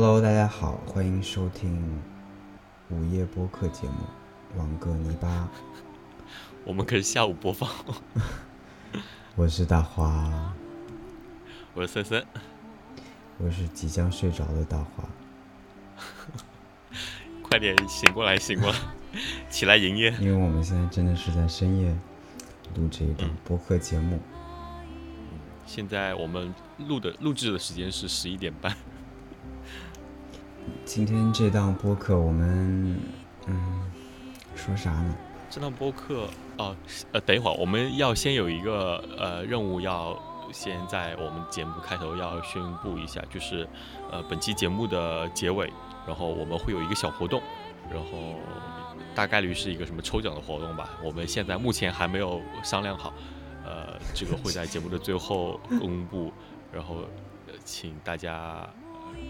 Hello，大家好，欢迎收听午夜播客节目《网格泥巴》。我们可是下午播放。我是大花，我是森森，我是即将睡着的大花。快点醒过来，醒过来，起来营业。因为我们现在真的是在深夜录这一档播客节目。现在我们录的录制的时间是十一点半。今天这档播客，我们嗯说啥呢？这档播客哦，呃，等一会儿，我们要先有一个呃任务，要先在我们节目开头要宣布一下，就是呃本期节目的结尾，然后我们会有一个小活动，然后大概率是一个什么抽奖的活动吧。我们现在目前还没有商量好，呃，这个会在节目的最后公布，然后呃请大家。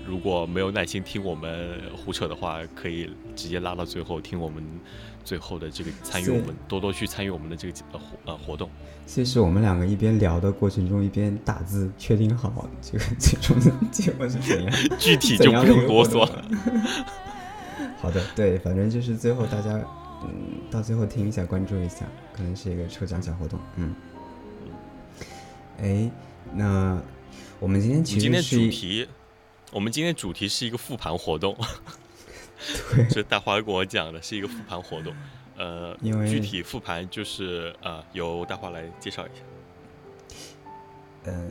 如果没有耐心听我们胡扯的话，可以直接拉到最后听我们最后的这个参与我们多多去参与我们的这个呃活呃活动。其实我们两个一边聊的过程中一边打字，确定好这个最终的结果是怎样，具体就不用啰嗦了。好的，对，反正就是最后大家嗯到最后听一下，关注一下，可能是一个抽奖小活动。嗯，哎，那我们今天其实今天主题。我们今天主题是一个复盘活动，对，这大花跟我讲的是一个复盘活动，呃，因为具体复盘就是呃，由大花来介绍一下。呃，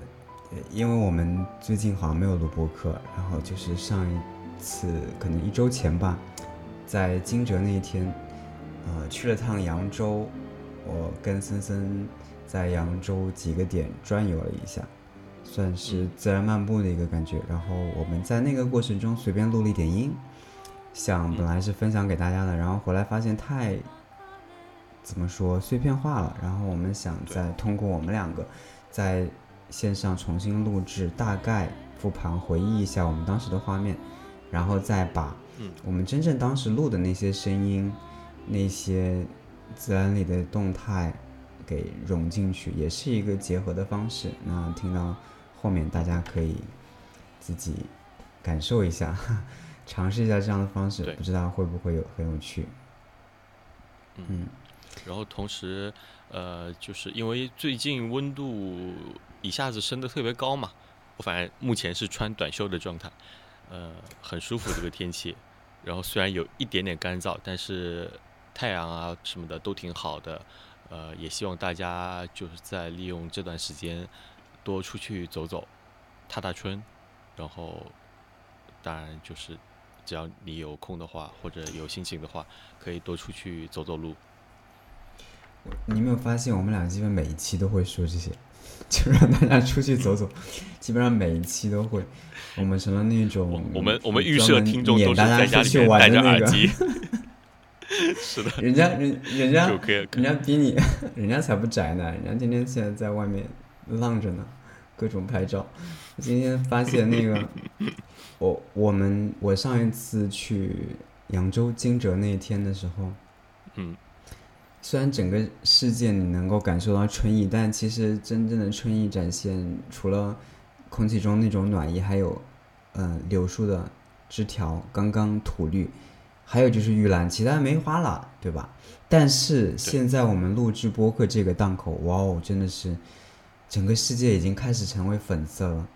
因为我们最近好像没有录播课，然后就是上一次可能一周前吧，在惊蛰那一天，呃，去了趟扬州，我跟森森在扬州几个点转悠了一下。算是自然漫步的一个感觉，然后我们在那个过程中随便录了一点音，想本来是分享给大家的，然后回来发现太怎么说碎片化了，然后我们想再通过我们两个在线上重新录制，大概复盘回忆一下我们当时的画面，然后再把我们真正当时录的那些声音、那些自然里的动态给融进去，也是一个结合的方式。那听到。后面大家可以自己感受一下，尝试一下这样的方式，不知道会不会有很有趣。嗯，然后同时，呃，就是因为最近温度一下子升得特别高嘛，我反正目前是穿短袖的状态，呃，很舒服这个天气。然后虽然有一点点干燥，但是太阳啊什么的都挺好的。呃，也希望大家就是在利用这段时间。多出去走走，踏踏春，然后当然就是，只要你有空的话，或者有心情的话，可以多出去走走路。你没有发现我们俩基本每一期都会说这些，就让大家出去走走，基本上每一期都会。我们成了那种我们我们预设听众都是在家里戴着耳机。是的，人家人人家人家比你，人家才不宅呢，人家天天现在在外面浪着呢。各种拍照，今天发现那个，我我们我上一次去扬州惊蛰那一天的时候，嗯，虽然整个世界你能够感受到春意，但其实真正的春意展现，除了空气中那种暖意，还有，嗯，柳树的枝条刚刚吐绿，还有就是玉兰，其他没花了，对吧？但是现在我们录制播客这个档口，哇哦，真的是。整个世界已经开始成为粉色了，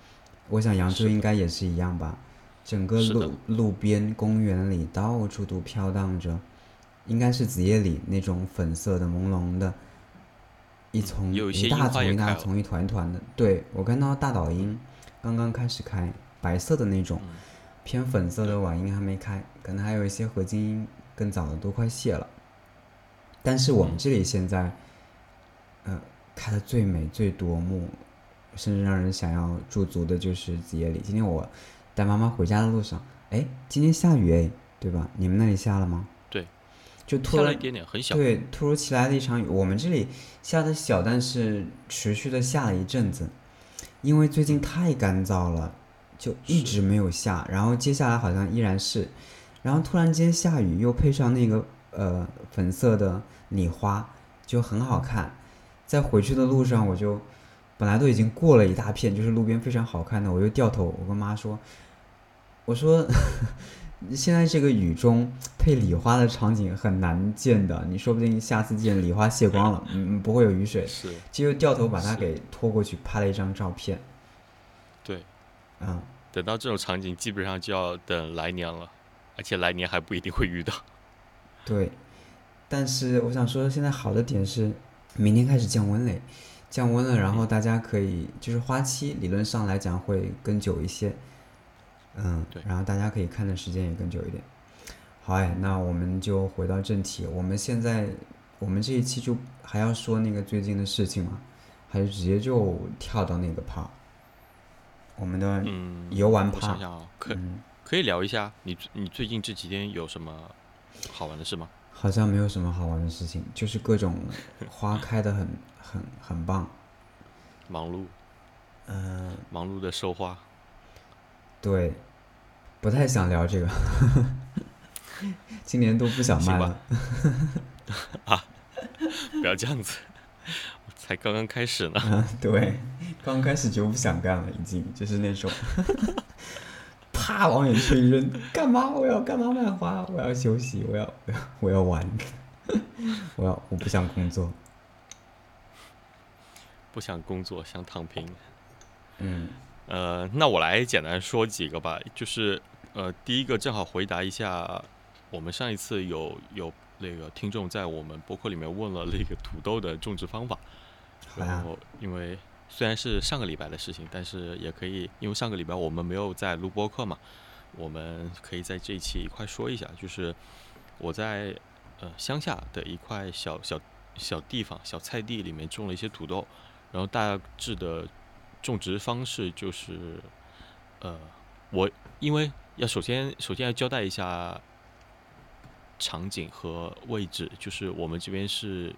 我想扬州应该也是一样吧。整个路路边、公园里到处都飘荡着，应该是紫叶里那种粉色的、朦胧的，一丛一大丛一大丛、一团团的。对我看到大岛樱刚刚开始开，白色的那种，偏粉色的晚樱还没开，可能还有一些合金樱更早的都快谢了。但是我们这里现在，呃。开的最美、最夺目，甚至让人想要驻足的，就是紫叶里。今天我带妈妈回家的路上，哎，今天下雨哎，对吧？你们那里下了吗？对，就突然一点点，很小。对，突如其来的一场雨。我们这里下的小，但是持续的下了一阵子，因为最近太干燥了，就一直没有下。然后接下来好像依然是，然后突然间下雨，又配上那个呃粉色的礼花，就很好看。在回去的路上，我就本来都已经过了一大片，就是路边非常好看的，我又掉头，我跟妈说：“我说，现在这个雨中配礼花的场景很难见的，你说不定下次见礼花谢光了，嗯，不会有雨水，是，就掉头把它给拖过去拍了一张照片，对，嗯，等到这种场景，基本上就要等来年了，而且来年还不一定会遇到。对。但是我想说，现在好的点是，明天开始降温嘞，降温了，然后大家可以就是花期理论上来讲会更久一些，嗯，对然后大家可以看的时间也更久一点。好哎，那我们就回到正题，我们现在我们这一期就还要说那个最近的事情吗？还是直接就跳到那个趴？我们的嗯，游玩趴我想，想啊，可嗯，可以聊一下你你最近这几天有什么好玩的事吗？好像没有什么好玩的事情，就是各种花开的很很很棒，忙碌，嗯、忙碌的收花。对，不太想聊这个，今年都不想卖了。不要这样子，才刚刚开始呢。嗯，对，刚开始就不想干了，已经就是那种，啪往远处一扔，干嘛？我要干嘛卖花？我要休息，我要我要我要玩，我要我不想工作。不想工作，想躺平。嗯呃，那我来简单说几个吧，就是呃，第一个正好回答一下，我们上一次有有那个听众在我们博客里面问了那个土豆的种植方法，然后因为虽然是上个礼拜的事情，但是也可以，因为上个礼拜我们没有在录播客嘛，我们可以在这一期一块说一下，就是我在呃乡下的一块小小小地方小菜地里面种了一些土豆，然后大致的种植方式就是，呃，我因为要首先首先要交代一下场景和位置，就是我们这边是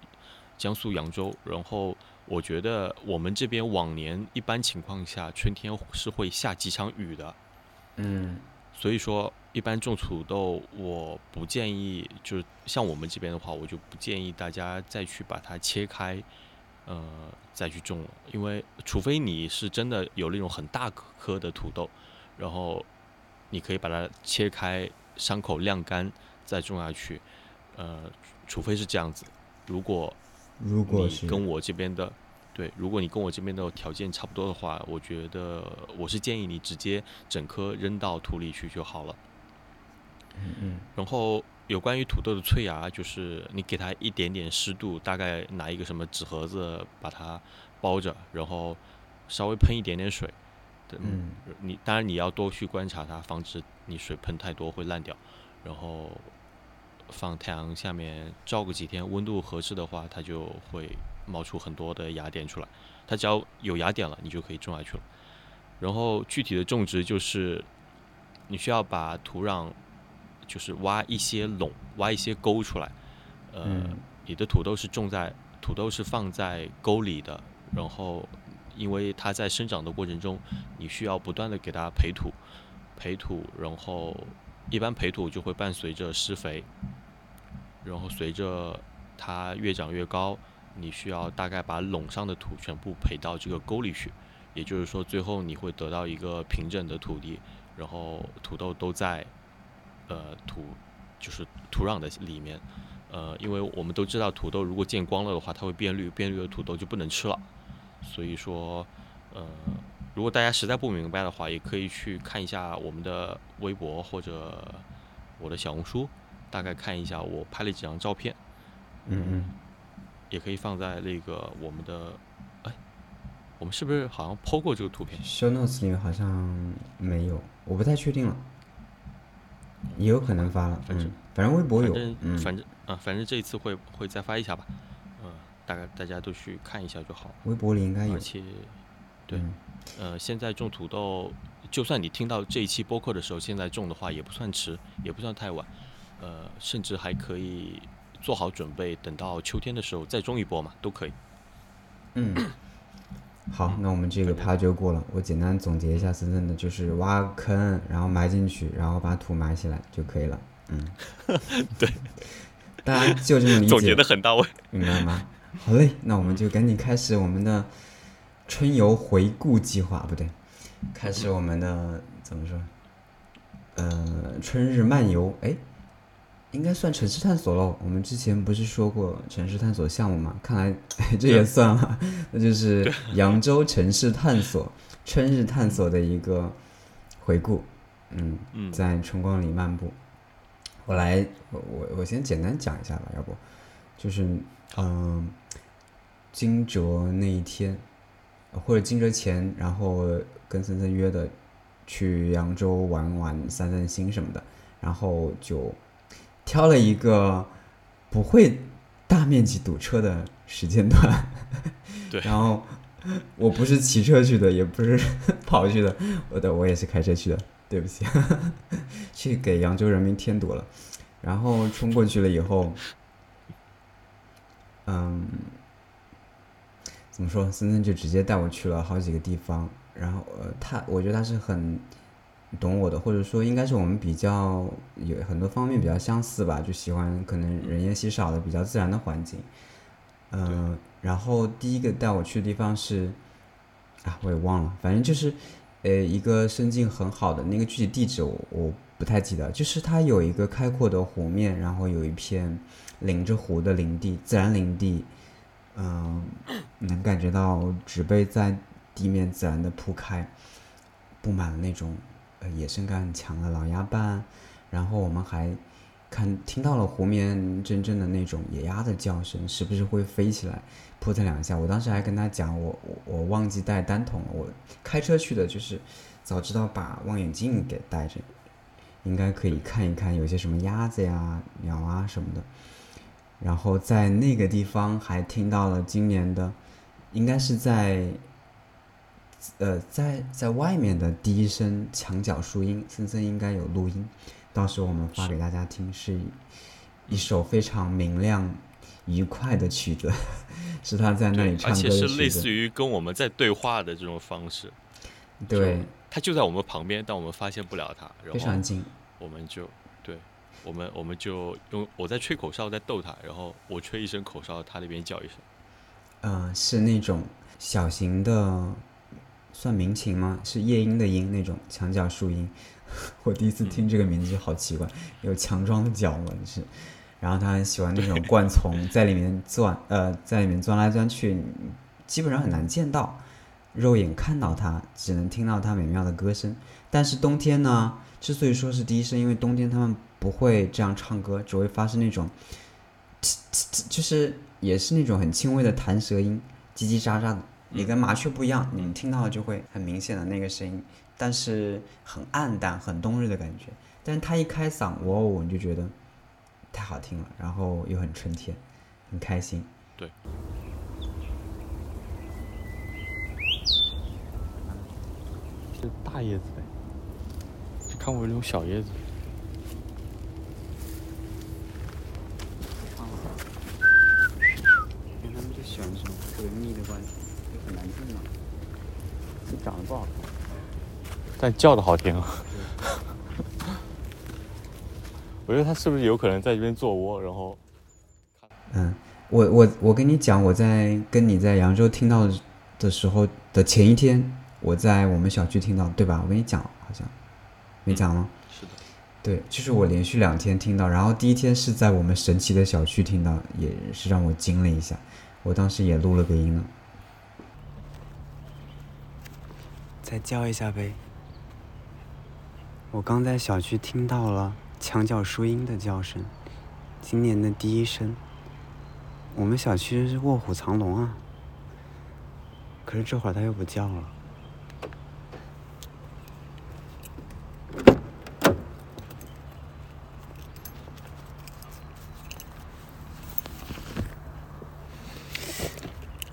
江苏扬州，然后我觉得我们这边往年一般情况下春天是会下几场雨的，嗯。所以说一般种土豆我不建议，就是像我们这边的话，我就不建议大家再去把它切开，呃，再去种了，因为除非你是真的有那种很大颗的土豆，然后你可以把它切开，伤口晾干再种下去，呃，除非是这样子，如果如果是跟我这边的，对，如果你跟我这边的条件差不多的话，我觉得我是建议你直接整颗扔到土里去就好了。嗯嗯然后有关于土豆的催芽，就是你给它一点点湿度，大概拿一个什么纸盒子把它包着，然后稍微喷一点点水。对嗯你当然你要多去观察它，防止你水喷太多会烂掉。然后放太阳下面照个几天，温度合适的话，它就会冒出很多的芽点出来。它只要有芽点了，你就可以种下去了。然后具体的种植就是，你需要把土壤就是挖一些垄，挖一些沟出来。呃，嗯你的土豆是种在土豆是放在沟里的，然后因为它在生长的过程中，你需要不断的给它培土，培土，然后一般培土就会伴随着施肥，然后随着它越长越高，你需要大概把垄上的土全部培到这个沟里去，也就是说，最后你会得到一个平整的土地，然后土豆都在呃土就是土壤的里面。呃，因为我们都知道土豆如果见光了的话，它会变绿，变绿的土豆就不能吃了。所以说，呃，如果大家实在不明白的话，也可以去看一下我们的微博或者我的小红书，大概看一下我拍了几张照片，嗯嗯，也可以放在那个我们的，哎，我们是不是好像 PO 过这个图片？show notes 里面好像没有，我不太确定了，也有可能发了，反正嗯，反正微博有，反正嗯，反正啊，反正这一次会会再发一下吧，嗯、大概大家都去看一下就好。微博里应该有而，且，对嗯呃，现在种土豆，就算你听到这一期播客的时候，现在种的话也不算迟，也不算太晚，呃，甚至还可以做好准备，等到秋天的时候再种一波嘛，都可以。嗯，好，那我们这个趴就过了。我简单总结一下，森森的就是挖坑，然后埋进去，然后把土埋起来就可以了。嗯，对，大家就这么理解总结解的很到位。明白吗？好嘞，那我们就赶紧开始我们的春游回顾计划，不对，开始我们的怎么说？呃，春日漫游，哎，应该算城市探索喽。我们之前不是说过城市探索项目嘛？看来 这也算了，那就是扬州城市探索春日探索的一个回顾。嗯，在春光里漫步。我来，我我我先简单讲一下吧，要不，就是嗯，惊蛰那一天，或者惊蛰前，然后跟森森约的。去扬州玩玩、散散心什么的，然后就挑了一个不会大面积堵车的时间段。对。然后我不是骑车去的，也不是跑去的，我的我也是开车去的，对不起，去给扬州人民添堵了。然后冲过去了以后，嗯，怎么说？森森就直接带我去了好几个地方。然后呃，他我觉得他是很懂我的，或者说应该是我们比较有很多方面比较相似吧，就喜欢可能人烟稀少的比较自然的环境。嗯，然后第一个带我去的地方是啊，我也忘了，反正就是呃一个生境很好的那个具体地址我我不太记得，就是它有一个开阔的湖面，然后有一片临着湖的林地，自然林地，嗯，能感觉到植被在。地面自然的铺开，布满了那种野生感很强的老鸭斑，然后我们还看听到了湖面真正的那种野鸭的叫声，时不时会飞起来扑腾两下。我当时还跟他讲，我我我忘记带单筒了，我开车去的，就是早知道把望远镜给带着，应该可以看一看有些什么鸭子呀、鸟啊什么的。然后在那个地方还听到了今年的，应该是在。呃，在在外面的第一声墙角树荫，森森应该有录音，到时候我们发给大家听，是一首非常明亮、愉快的曲子，是他在那里唱歌的曲子，而且是类似于跟我们在对话的这种方式。对，他就在我们旁边，但我们发现不了他，非常近，我们就对，我们我们就用我在吹口哨在逗他，然后我吹一声口哨，他那边叫一声。嗯，是那种小型的。算鸣禽吗？是夜莺的莺那种墙角树莺。我第一次听这个名字就好奇怪，有强壮的脚嘛是。然后他很喜欢那种灌丛，在里面钻，呃，在里面钻来钻去，基本上很难见到，肉眼看到它，只能听到它美妙的歌声。但是冬天呢，之所以说是第一声，因为冬天他们不会这样唱歌，只会发生那种，就是也是那种很轻微的弹舌音，叽叽喳喳的。你跟麻雀不一样，你们听到就会很明显的那个声音，但是很暗淡、很冬日的感觉。但是它一开嗓，哇哦，你就觉得太好听了，然后又很春天，很开心。对。是大叶子的，就看我这种小叶子。因为他们就喜欢这种特别密的关系。很难听啊，长得不好看，但叫的好听啊。我觉得它是不是有可能在这边做窝？然后，嗯，我我我跟你讲，我在跟你在扬州听到的时候的前一天，我在我们小区听到，对吧？我跟你讲，好像没讲吗？是的，对，就是我连续两天听到，然后第一天是在我们神奇的小区听到，也是让我惊了一下，我当时也录了个音了。再叫一下呗！我刚在小区听到了墙角树荫的叫声，今年的第一声。我们小区是卧虎藏龙啊，可是这会儿它又不叫了。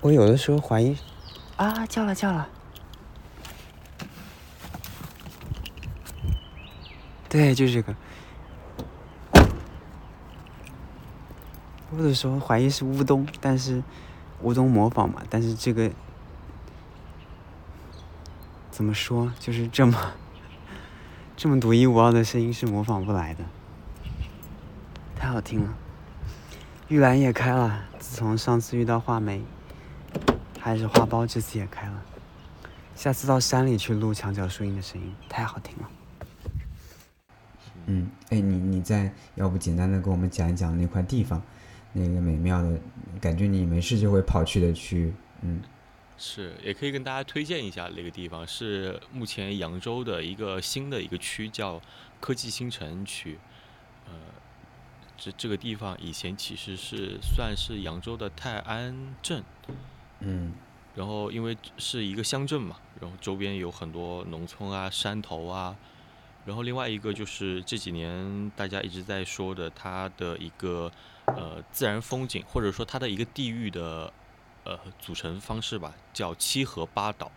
我有的时候怀疑，啊，叫了叫了。对，就是这个。我有时候怀疑是乌冬，但是乌冬模仿嘛，但是这个怎么说，就是这么这么独一无二的声音是模仿不来的，太好听了。玉兰也开了，自从上次遇到画眉，还是花苞，这次也开了。下次到山里去录墙角树荫的声音，太好听了。嗯，哎，你你再要不简单的跟我们讲一讲那块地方，那个美妙的感觉，你没事就会跑去的区域，嗯。是，也可以跟大家推荐一下那个地方，是目前扬州的一个新的一个区，叫科技新城区。呃，这这个地方以前其实是算是扬州的泰安镇，嗯，然后因为是一个乡镇嘛，然后周边有很多农村啊、山头啊，然后另外一个就是这几年大家一直在说的它的一个呃自然风景，或者说它的一个地域的。呃，组成方式吧，叫七河八岛，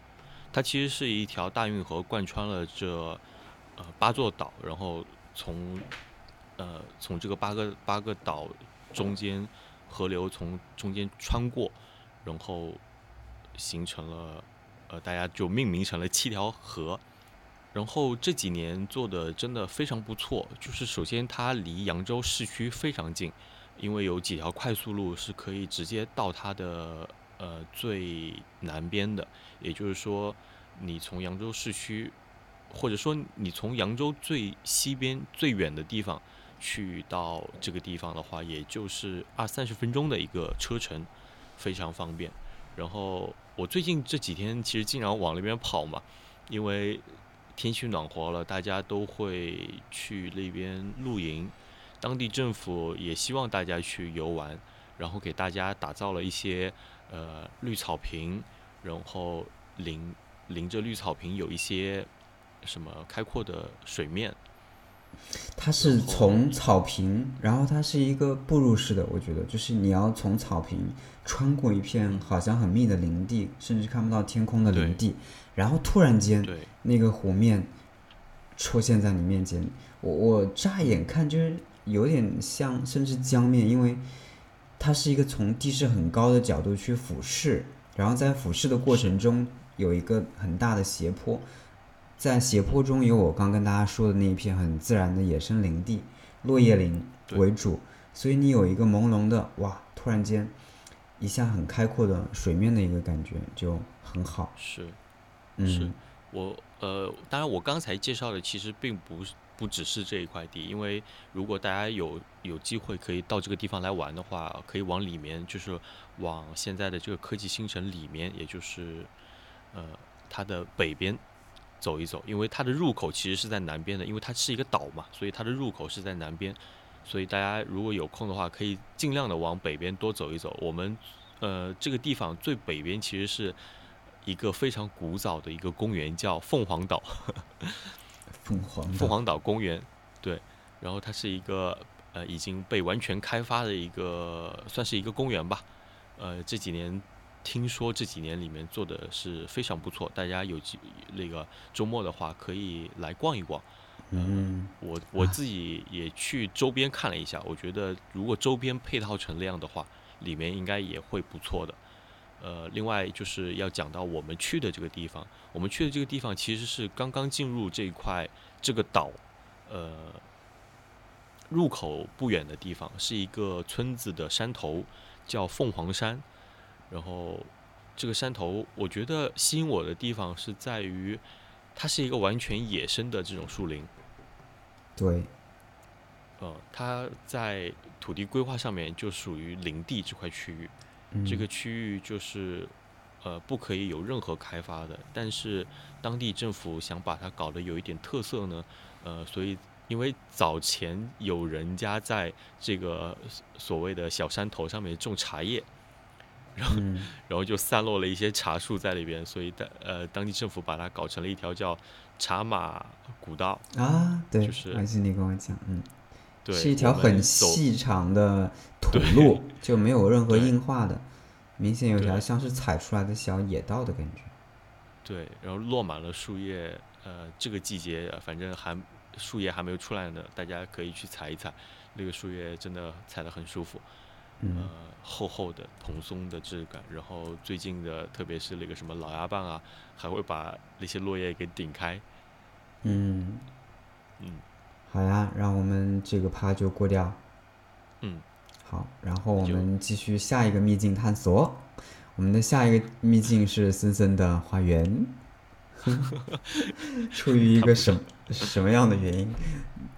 它其实是一条大运河贯穿了这呃八座岛，然后从呃从这个八个八个岛中间河流从中间穿过，然后形成了呃大家就命名成了七条河，然后这几年做的真的非常不错，就是首先它离扬州市区非常近。因为有几条快速路是可以直接到它的呃最南边的，也就是说，你从扬州市区，或者说你从扬州最西边最远的地方去到这个地方的话，也就是二三十分钟的一个车程，非常方便。然后我最近这几天其实经常往那边跑嘛，因为天气暖和了，大家都会去那边露营。当地政府也希望大家去游玩，然后给大家打造了一些呃绿草坪，然后临临着绿草坪有一些什么开阔的水面。它是从草坪，然后它是一个步入式的，我觉得就是你要从草坪穿过一片好像很密的林地，甚至看不到天空的林地，然后突然间那个湖面出现在你面前，我我乍眼看就是。有点像，甚至江面，因为它是一个从地势很高的角度去俯视，然后在俯视的过程中有一个很大的斜坡，在斜坡中有我刚跟大家说的那一片很自然的野生林地，落叶林为主，所以你有一个朦胧的哇，突然间一下很开阔的水面的一个感觉就很好。是，是我呃，当然我刚才介绍的其实并不是。不只是这一块地，因为如果大家有有机会可以到这个地方来玩的话，可以往里面，就是往现在的这个科技新城里面，也就是呃它的北边走一走，因为它的入口其实是在南边的，因为它是一个岛嘛，所以它的入口是在南边，所以大家如果有空的话，可以尽量的往北边多走一走。我们呃这个地方最北边其实是一个非常古早的一个公园，叫凤凰岛。凤凰凤凰岛公园，对，然后它是一个呃已经被完全开发的一个，算是一个公园吧。呃，这几年听说这几年里面做的是非常不错，大家有机那个周末的话可以来逛一逛。嗯，我我自己也去周边看了一下，我觉得如果周边配套成那样的话，里面应该也会不错的。呃，另外就是要讲到我们去的这个地方，我们去的这个地方其实是刚刚进入这一块这个岛，呃，入口不远的地方是一个村子的山头，叫凤凰山。然后这个山头，我觉得吸引我的地方是在于，它是一个完全野生的这种树林。对。呃，它在土地规划上面就属于林地这块区域。这个区域就是，呃，不可以有任何开发的。但是当地政府想把它搞得有一点特色呢，呃，所以因为早前有人家在这个所谓的小山头上面种茶叶，然后然后就散落了一些茶树在里边，所以当呃当地政府把它搞成了一条叫茶马古道啊，对，就是还是你跟我讲，嗯。对是一条很细长的土路，就没有任何硬化的，明显有条像是踩出来的小野道的感觉。对，然后落满了树叶，呃，这个季节反正还树叶还没有出来呢，大家可以去踩一踩，那个树叶真的踩得很舒服，呃，厚厚的蓬松的质感。然后最近的，特别是那个什么老鸭棒啊，还会把那些落叶给顶开。嗯，嗯。好呀，让我们这个趴就过掉。嗯，好，然后我们继续下一个秘境探索。我们的下一个秘境是森森的花园。出于一个什什么样的原因？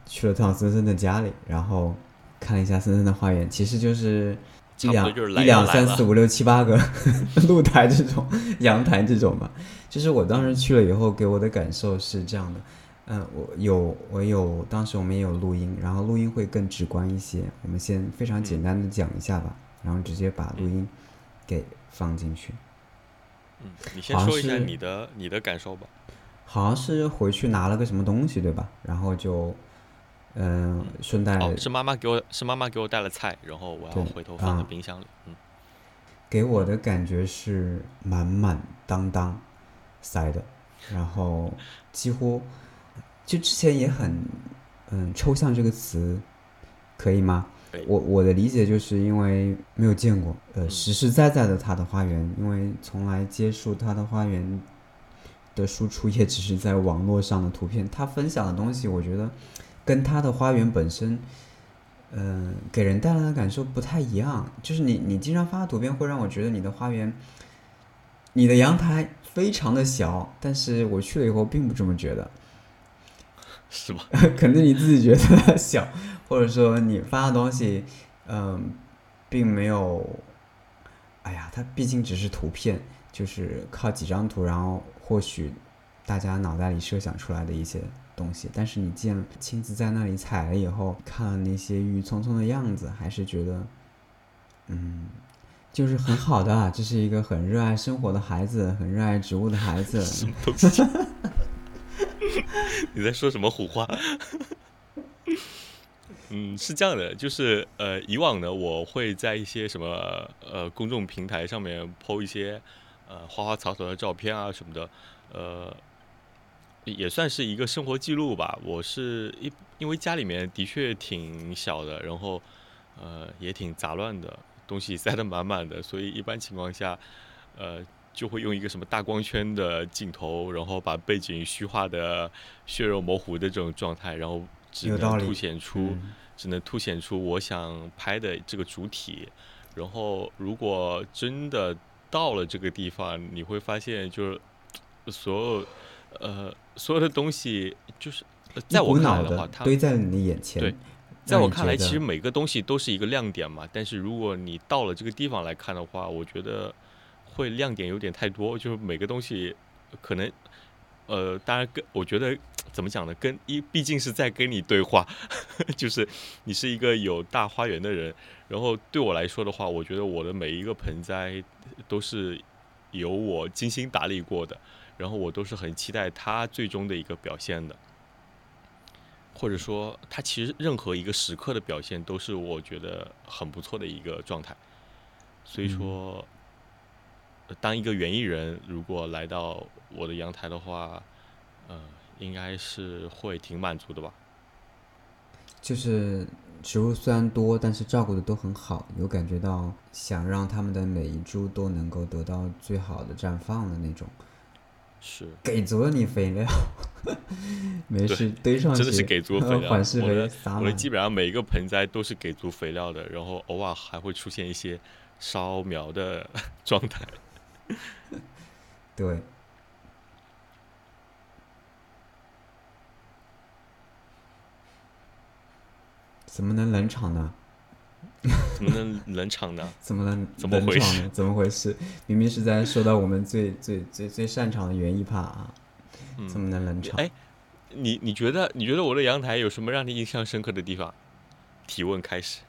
去了趟森森的家里，然后看了一下森森的花园，其实就是一两一两三四五六七八个 露台这种 阳台这种吧。就是我当时去了以后，给我的感受是这样的。嗯，我有我有，当时我们也有录音，然后录音会更直观一些。我们先非常简单的讲一下吧，然后直接把录音给放进去。嗯，你先说一下你的你的感受吧。好像是回去拿了个什么东西，对吧？然后就，嗯，顺带是妈妈给我是妈妈给我带了菜，然后我要回头放在冰箱里。嗯，给我的感觉是满满当当塞的，然后几乎。就之前也很，嗯，抽象这个词，可以吗？我我的理解就是因为没有见过，呃，实实在在的他的花园，因为从来接触他的花园的输出也只是在网络上的图片。他分享的东西，我觉得跟他的花园本身，嗯，给人带来的感受不太一样。就是你你经常发的图片会让我觉得你的花园，你的阳台非常的小，但是我去了以后并不这么觉得。是吧？可能你自己觉得小，或者说你发的东西，嗯，并没有。哎呀，它毕竟只是图片，就是靠几张图，然后或许大家脑袋里设想出来的一些东西。但是你见亲自在那里采了以后，看那些郁郁葱葱的样子，还是觉得，嗯，就是很好的。啊这是一个很热爱生活的孩子，很热爱植物的孩子。什么东西？你在说什么胡话？嗯，是这样的，就是呃，以往呢，我会在一些什么呃公众平台上面 PO 一些呃花花草草的照片啊什么的，呃，也算是一个生活记录吧。我是一因为家里面的确挺小的，然后呃也挺杂乱的，东西塞得满满的，所以一般情况下，呃。就会用一个什么大光圈的镜头，然后把背景虚化的血肉模糊的这种状态，然后只能凸显出，只能凸显出我想拍的这个主体。然后如果真的到了这个地方，你会发现就是所有呃所有的东西，就是在我看来的话，它堆在你的眼前。对，在我看来，其实每个东西都是一个亮点嘛。但是如果你到了这个地方来看的话，我觉得。会亮点有点太多，就是每个东西可能，呃，当然跟我觉得怎么讲呢？跟一毕竟是在跟你对话，就是你是一个有大花园的人，然后对我来说的话，我觉得我的每一个盆栽都是由我精心打理过的，然后我都是很期待他最终的一个表现的，或者说他其实任何一个时刻的表现都是我觉得很不错的一个状态，所以说。当一个园艺人，如果来到我的阳台的话，呃，应该是会挺满足的吧。就是植物虽然多，但是照顾的都很好，有感觉到想让他们的每一株都能够得到最好的绽放的那种。是。给足了你肥料，没事堆上去。真的是给足肥料。我的基本上每一个盆栽都是给足肥料的，然后偶尔还会出现一些烧苗的 状态。对，怎么能冷场呢？怎么能冷场呢？怎么能怎么回事？怎么回事？明明是在说到我们最最最最擅长的园艺帕啊，怎么能冷场？哎，你你觉得你觉得我的阳台有什么让你印象深刻的地方？提问开始。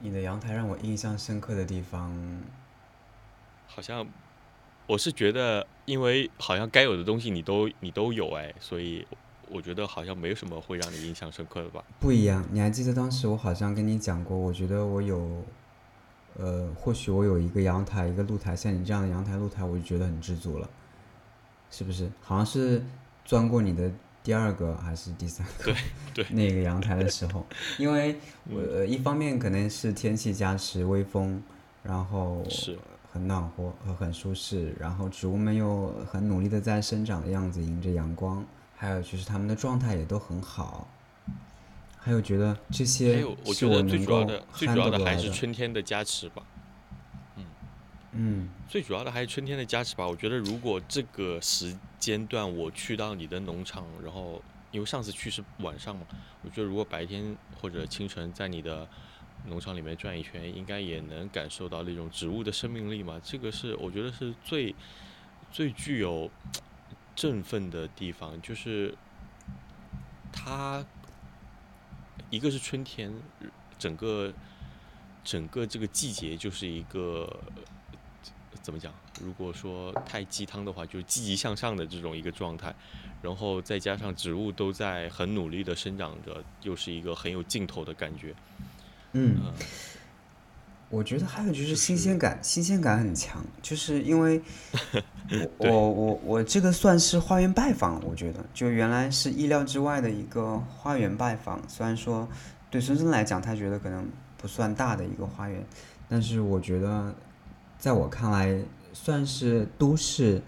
你的阳台让我印象深刻的地方，好像。我是觉得，因为好像该有的东西你都你都有哎，所以我觉得好像没什么会让你印象深刻的吧。不一样，你还记得当时我好像跟你讲过，我觉得我有，呃，或许我有一个阳台，一个露台，像你这样的阳台露台，我就觉得很知足了，是不是？好像是钻过你的第二个还是第三个？对对。那个阳台的时候，因为我一方面可能是天气加持，微风，然后是。很暖和和很舒适，然后植物们又很努力的在生长的样子，迎着阳光，还有就是他们的状态也都很好，还有觉得这些是我能够最主要的还是春天的加持吧，嗯嗯，最主要的还是春天的加持吧。我觉得如果这个时间段我去到你的农场，然后因为上次去是晚上嘛，我觉得如果白天或者清晨在你的农场里面转一圈，应该也能感受到那种植物的生命力嘛。这个是我觉得是最最具有振奋的地方，就是它一个是春天，整个整个这个季节就是一个怎么讲？如果说太鸡汤的话，就是积极向上的这种一个状态。然后再加上植物都在很努力的生长着，又是一个很有劲头的感觉。嗯，呃我觉得还有就是新鲜感，新鲜感很强，就是因为 我我我我这个算是花园拜访，我觉得就原来是意料之外的一个花园拜访，虽然说对孙孙来讲，他觉得可能不算大的一个花园，但是我觉得在我看来算是都市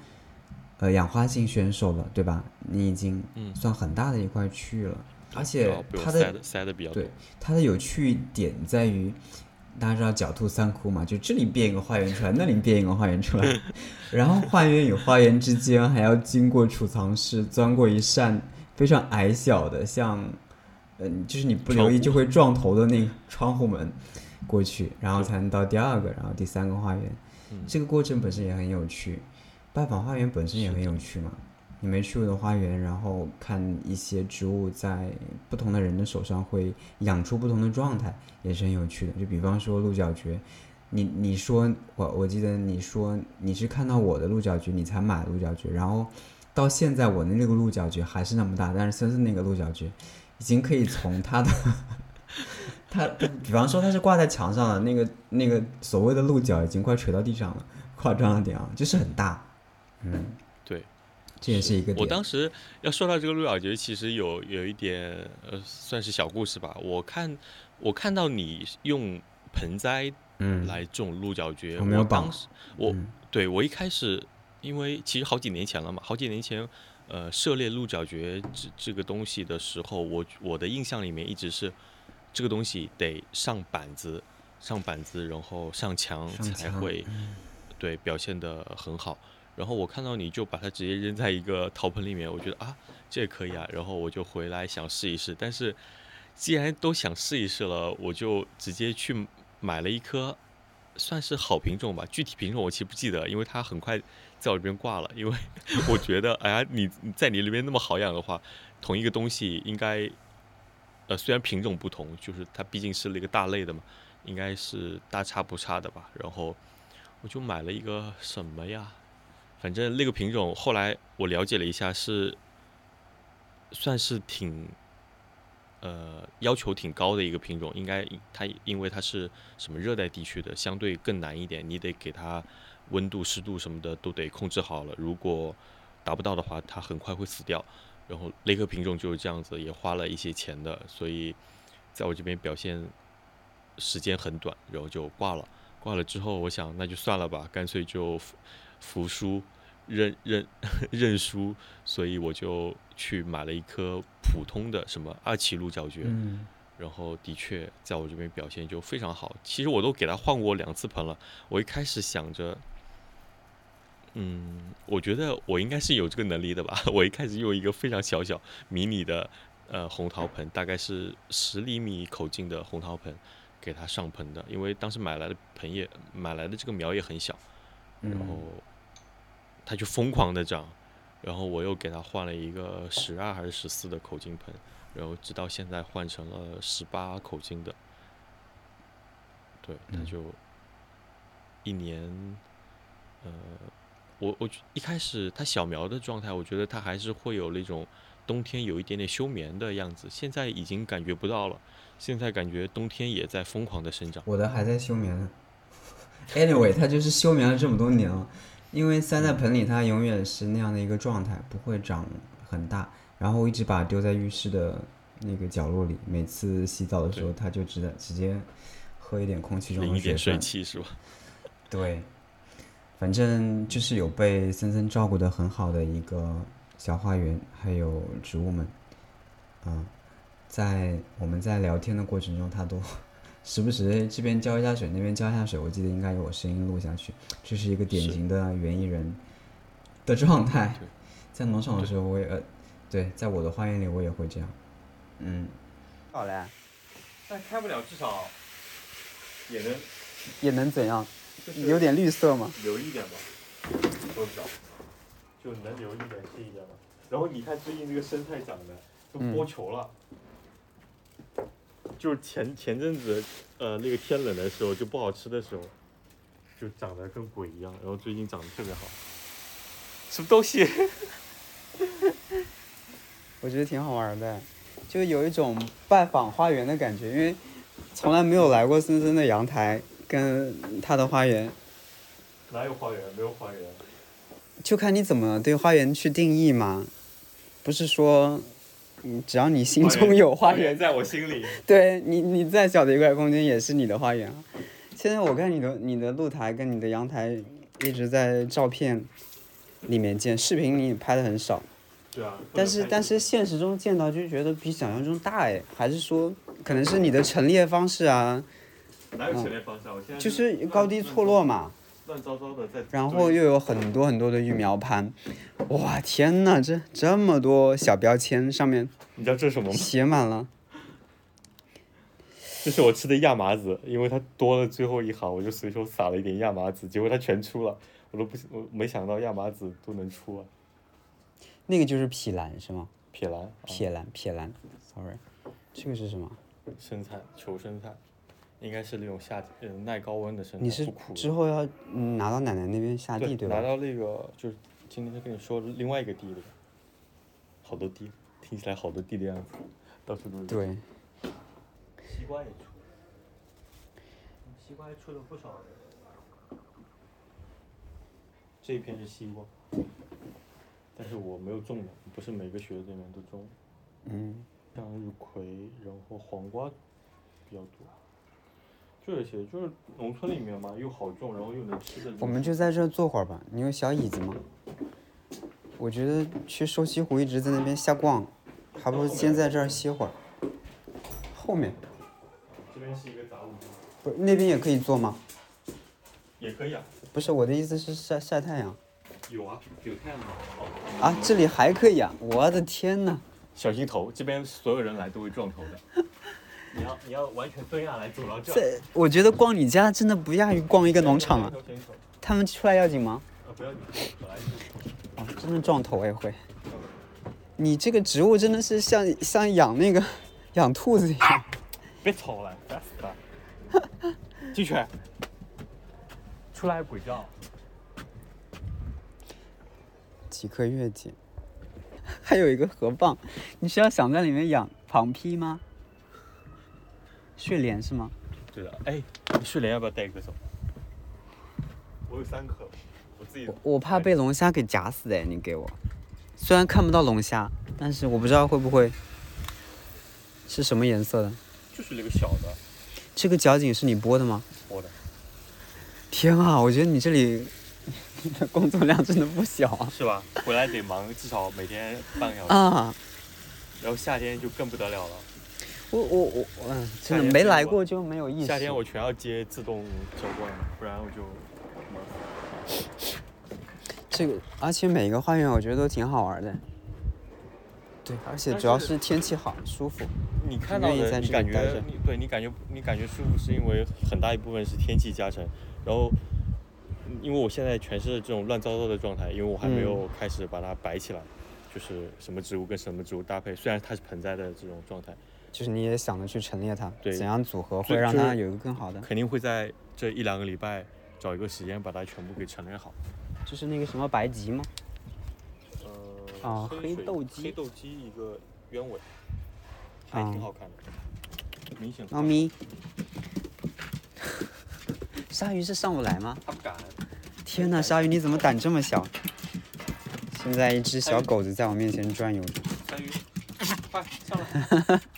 呃养花型选手了，对吧？你已经嗯算很大的一块区域了，而且它的塞的塞的比较多对。它的有趣点在于，大家知道狡兔三窟嘛，就这里变一个花园出来，那里变一个花园出来，然后花园与花园之间还要经过储藏室，钻过一扇非常矮小的，像，嗯，就是你不留意就会撞头的那窗户门过去，然后才能到第二个，然后第三个花园。这个过程本身也很有趣，拜访花园本身也很有趣嘛。你没去过的花园，然后看一些植物在不同的人的手上会养出不同的状态，也是很有趣的。就比方说鹿角蕨，你你说我我记得你说你是看到我的鹿角蕨你才买鹿角蕨，然后到现在我的那个鹿角蕨还是那么大，但是森森那个鹿角蕨已经可以从它的 它，比方说它是挂在墙上的那个那个所谓的鹿角已经快垂到地上了，夸张了点啊，就是很大，嗯，这也是一个点。我当时要说到这个鹿角蕨，其实有有一点呃，算是小故事吧。我看我看到你用盆栽嗯，来种鹿角蕨，我没有当时我、嗯对我一开始，因为其实好几年前了嘛，好几年前，呃，涉猎鹿角蕨这这个东西的时候，我我的印象里面一直是这个东西得上板子，上板子，然后上墙上墙才会对表现的很好。然后我看到你就把它直接扔在一个陶盆里面，我觉得啊，这也可以啊。然后我就回来想试一试，但是既然都想试一试了，我就直接去买了一颗，算是好品种吧。具体品种我其实不记得，因为它很快在我这边挂了。因为 我觉得，哎呀，你你在你那边那么好养的话，同一个东西应该，呃，虽然品种不同，就是它毕竟是那个大类的嘛，应该是大差不差的吧。然后我就买了一个什么呀？反正那个品种后来我了解了一下，是算是挺呃要求挺高的一个品种，应该它因为它是什么热带地区的，相对更难一点，你得给它温度、湿度什么的都得控制好了，如果达不到的话，它很快会死掉。然后那个品种就是这样子，也花了一些钱的，所以在我这边表现时间很短，然后就挂了。挂了之后，我想那就算了吧，干脆就服服输，认 认认输，所以我就去买了一颗普通的什么二歧鹿角蕨，嗯，然后的确在我这边表现就非常好。其实我都给它换过两次盆了。我一开始想着，嗯，我觉得我应该是有这个能力的吧。我一开始用一个非常小小迷你的呃红桃盆，大概是十厘米口径的红桃盆，给它上盆的。因为当时买来的盆也买来的这个苗也很小，然后它就疯狂的长。然后我又给它换了一个十二还是十四的口径盆，然后直到现在换成了十八口径的。对，它嗯就一年，呃，我我一开始它小苗的状态，我觉得它还是会有那种冬天有一点点休眠的样子，现在已经感觉不到了，现在感觉冬天也在疯狂的生长。我的还在休眠呢。Anyway，它就是休眠了这么多年了，因为塞在盆里，它永远是那样的一个状态，不会长很大。然后我一直把它丢在浴室的那个角落里，每次洗澡的时候，它就直接直接喝一点空气中的水一点水分。汽是吧？对，反正就是有被森森照顾的很好的一个小花园，还有植物们，嗯，在我们在聊天的过程中，它都时不时这边浇一下水，那边浇一下水，我记得应该有我声音录下去，这是一个典型的园艺人的状态。在农场的时候，我也呃对，在我的花园里我也会这样。嗯，好嘞，但开不了，至少也能也能怎样？就是有点绿色嘛。留一点吧，多少就能留一点是一点吧。然后你看最近这个生态长的都嗯播球了，就是前前阵子呃那个天冷的时候就不好吃的时候，就长得跟鬼一样，然后最近长得特别好。什么东西？我觉得挺好玩的，就有一种拜访花园的感觉，因为从来没有来过森森的阳台跟他的花园，哪有花园？没有花园。就看你怎么对花园去定义嘛。不是说，嗯，只要你心中有花园，在我心里。对你，你再小的一块空间也是你的花园啊。现在我看你的你的露台跟你的阳台一直在照片里面见，视频你拍的很少。对啊。但是但是现实中见到就觉得比想象中大哎，还是说可能是你的陈列方式啊，哪有陈列方式啊？我现在就是高低错落嘛，乱糟糟的在。然后又有很多很多的育苗盘，哇天呐，这这么多小标签上面你知道这是什么吗？写满了，这是我吃的亚麻籽，因为它多了最后一行，我就随手撒了一点亚麻籽，结果它全出了，我都不我没想到亚麻籽都能出啊！那个就是匹兰是吗？撇兰，啊撇兰撇兰，sorry，这个是什么？生菜，球生菜，应该是那种夏天呃耐高温的生菜，你是苦之后要嗯拿到奶奶那边下地对吧？拿到那个就是今天就跟你说的另外一个地里，好多地，听起来好多地的样子，到处都是。对，西瓜也出，西瓜还出了不少。这一片是西瓜，但是我没有种的，不是每个学里面都种。嗯，向日葵，然后黄瓜比较多，就这些，就是农村里面嘛，又好种，然后又能吃的。我们就在这儿坐会儿吧。你有小椅子吗？我觉得去瘦西湖一直在那边瞎逛，还不如先在这儿歇会儿。后面这边是一个杂物间，不是那边也可以坐吗？也可以啊，不是我的意思是晒晒太阳有啊，有太阳能。哦，啊，这里还可以啊！我的天呐，小心头，这边所有人来都会撞头的。你要你要完全蹲下来走到这。这我觉得逛你家真的不亚于逛一个农场啊！他们出来要紧吗？啊不要紧本来就啊，真的撞头也会。你这个植物真的是像像养那个养兔子一样。别吵了，烦死了。进去。出来鬼叫。几颗月季，还有一个河蚌，你是要想在里面养旁披吗？睡莲是吗？对的，哎，你睡莲要不要带一个走？我有三颗，我自己我我怕被龙虾给夹死哎，你给我。虽然看不到龙虾，但是我不知道会不会是什么颜色的。就是那个小的，这个角颈是你播的吗？播的。天啊，我觉得你这里你 的工作量真的不小啊！是吧？回来得忙，至少每天半个小时。啊，然后夏天就更不得了了，我我我嗯，真夏天的没来过就没有意思。夏天我全要接自动浇灌，不然我就。这个，而且每个花园我觉得都挺好玩的。对，而且主要是是天气好，舒服。你看到的，你感觉你对你感觉你感觉舒服，是因为很大一部分是天气加成，然后。因为我现在全是这种乱糟糟的状态，因为我还没有开始把它摆起来，就是什么植物跟什么植物搭配。虽然它是盆栽的这种状态，就是你也想着去陈列它，对怎样组合会让它有一个更好的。肯定会在这一两个礼拜找一个时间把它全部给陈列好。就是那个什么白吉吗？呃，啊黑水黑豆鸡黑豆鸡一个鸢尾，还挺好看的，明显。猫咪。鲨鱼是上不来吗？它不敢。天呐，鲨鱼你怎么胆这么小？现在一只小狗子在我面前转悠着。鲨鱼，快上来！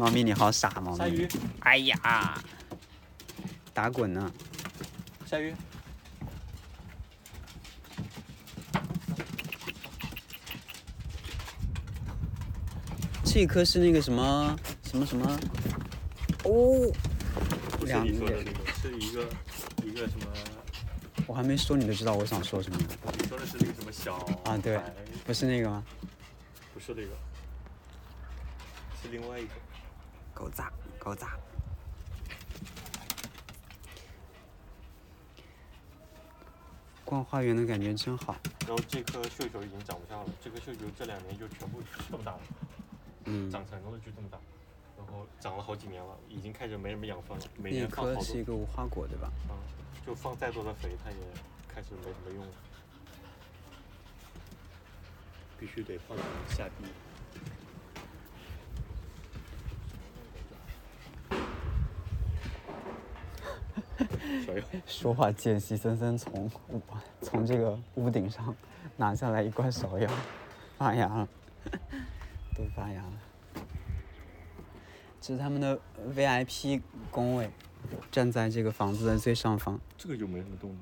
猫咪你好傻，猫咪。鲨鱼，哎呀，打滚呢！鲨鱼。这一颗是那个什么什么什么？哦，不是两个你说的那个，是一个一个什么？我还没说你就知道我想说什么。你说的是那个什么小啊对不是那个吗？不不是那个，是另外一个。狗杂，狗杂。逛花园的感觉真好。然后这棵绣球已经长不下了，这棵绣球这两年就全部这么大了，嗯，长成了就这么大，然后长了好几年了，已经开始没什么养分了，每年放好是一，个无花果对吧？嗯，就放再多的肥，它也开始没什么用了，必须得放下地。小优，说话间隙，森森从屋从这个屋顶上拿下来一罐芍药，发芽了，都发芽了。这是他们的 VIP 工位，站在这个房子的最上方。这个就没什么动静。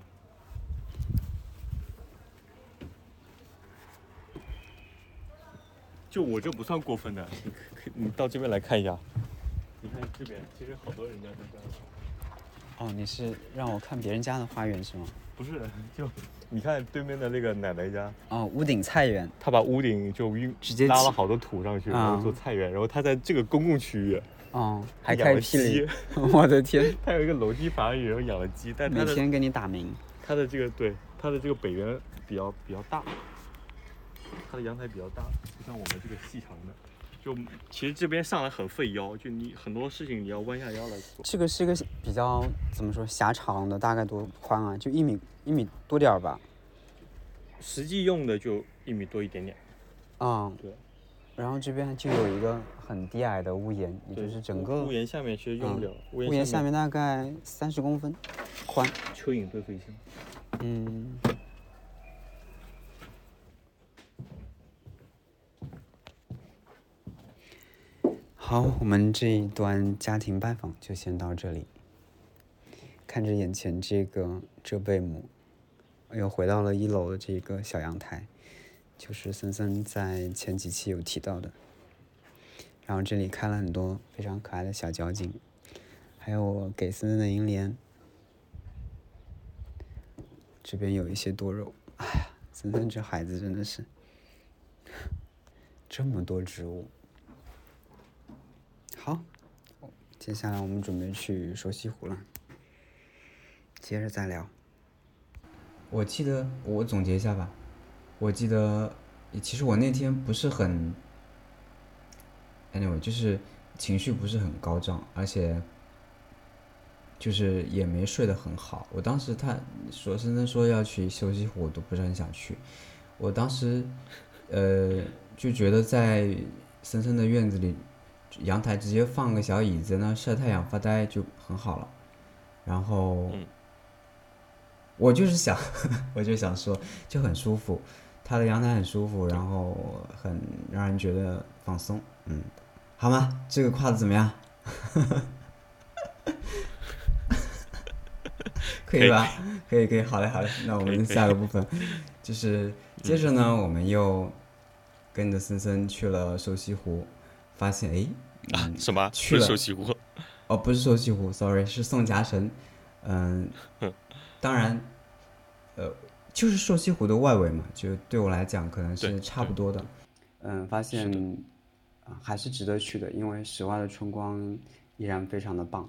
就我这不算过分的，你可你到这边来看一下。你看这边，其实好多人家都这样。哦，你是让我看别人家的花园是吗？不是，就你看对面的那个奶奶家，哦，屋顶菜园。她把屋顶就运直接起拉了好多土上去，然啊后做菜园，然后她在这个公共区域哦，还养了鸡了，我的天！他有一个楼梯法语，然后养了鸡，但每天给你打鸣。他的这个对他的这个北园比较比较大，他的阳台比较大，不像我们这个细长的。就其实这边上来很费腰，就你很多事情你要弯下腰来做。这个是一个比较怎么说狭长的，大概多宽啊？就一米一米多点儿吧。实际用的就一米多一点点。啊、对。然后这边就有一个很低矮的屋檐，也就是整个屋檐下面其实用不了，屋檐下面大概三十公分宽。蚯蚓最费心。嗯，好，我们这一段家庭拜访就先到这里。看着眼前这个遮贝母，又回到了一楼的这个小阳台，就是森森在前几期有提到的。然后这里开了很多非常可爱的小交警，还有我给森森的银莲。这边有一些多肉，哎呀，森森这孩子真的是 这么多植物。好，接下来我们准备去瘦西湖了，接着再聊。我记得我总结一下吧，我记得其实我那天不是很，anyway，就是情绪不是很高涨，而且就是也没睡得很好。我当时他说森森说要去休息湖，我都不是很想去。我当时呃就觉得在森森的院子里，阳台直接放个小椅子，那晒太阳发呆就很好了。然后。嗯我就是想，我就想说，就很舒服，它的阳台很舒服，然后很让人觉得放松，嗯，好吗？这个跨的怎么样？可以吧？可以，可以，好嘞，好嘞。那我们下个部分就是接着呢，我们又跟着森森去了瘦西湖，发现哎，啊，什么？去了瘦西湖？哦，不是瘦西湖，sorry，是宋家城。嗯，当然，呃，就是瘦西湖的外围嘛，就对我来讲可能是差不多的。嗯，发现啊还是值得去的，因为室外的春光依然非常的棒，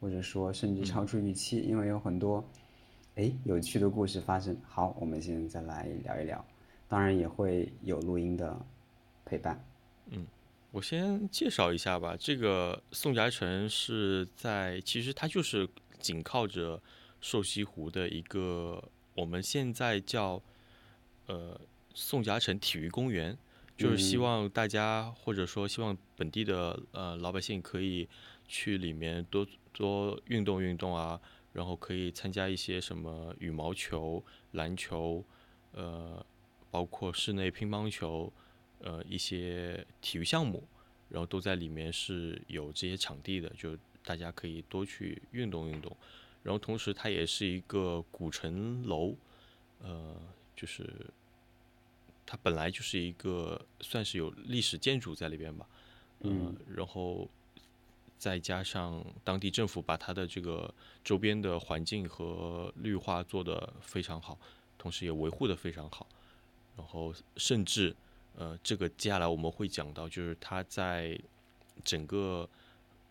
或者说甚至超出预期，因为有很多哎有趣的故事发生。好，我们现在来聊一聊，当然也会有录音的陪伴。我先介绍一下吧，这个宋家城是在，其实它就是紧靠着瘦西湖的一个，我们现在叫呃宋家城体育公园，就是希嗯望大家或者说希望本地的呃老百姓可以去里面多多运动运动啊，然后可以参加一些什么羽毛球、篮球，呃，包括室内乒乓球。呃一些体育项目，然后都在里面是有这些场地的，就大家可以多去运动运动。然后同时它也是一个古城楼，呃，就是它本来就是一个算是有历史建筑在里边吧，嗯、然后再加上当地政府把它的这个周边的环境和绿化做得非常好，同时也维护得非常好，然后甚至。呃，这个接下来我们会讲到，就是它在整个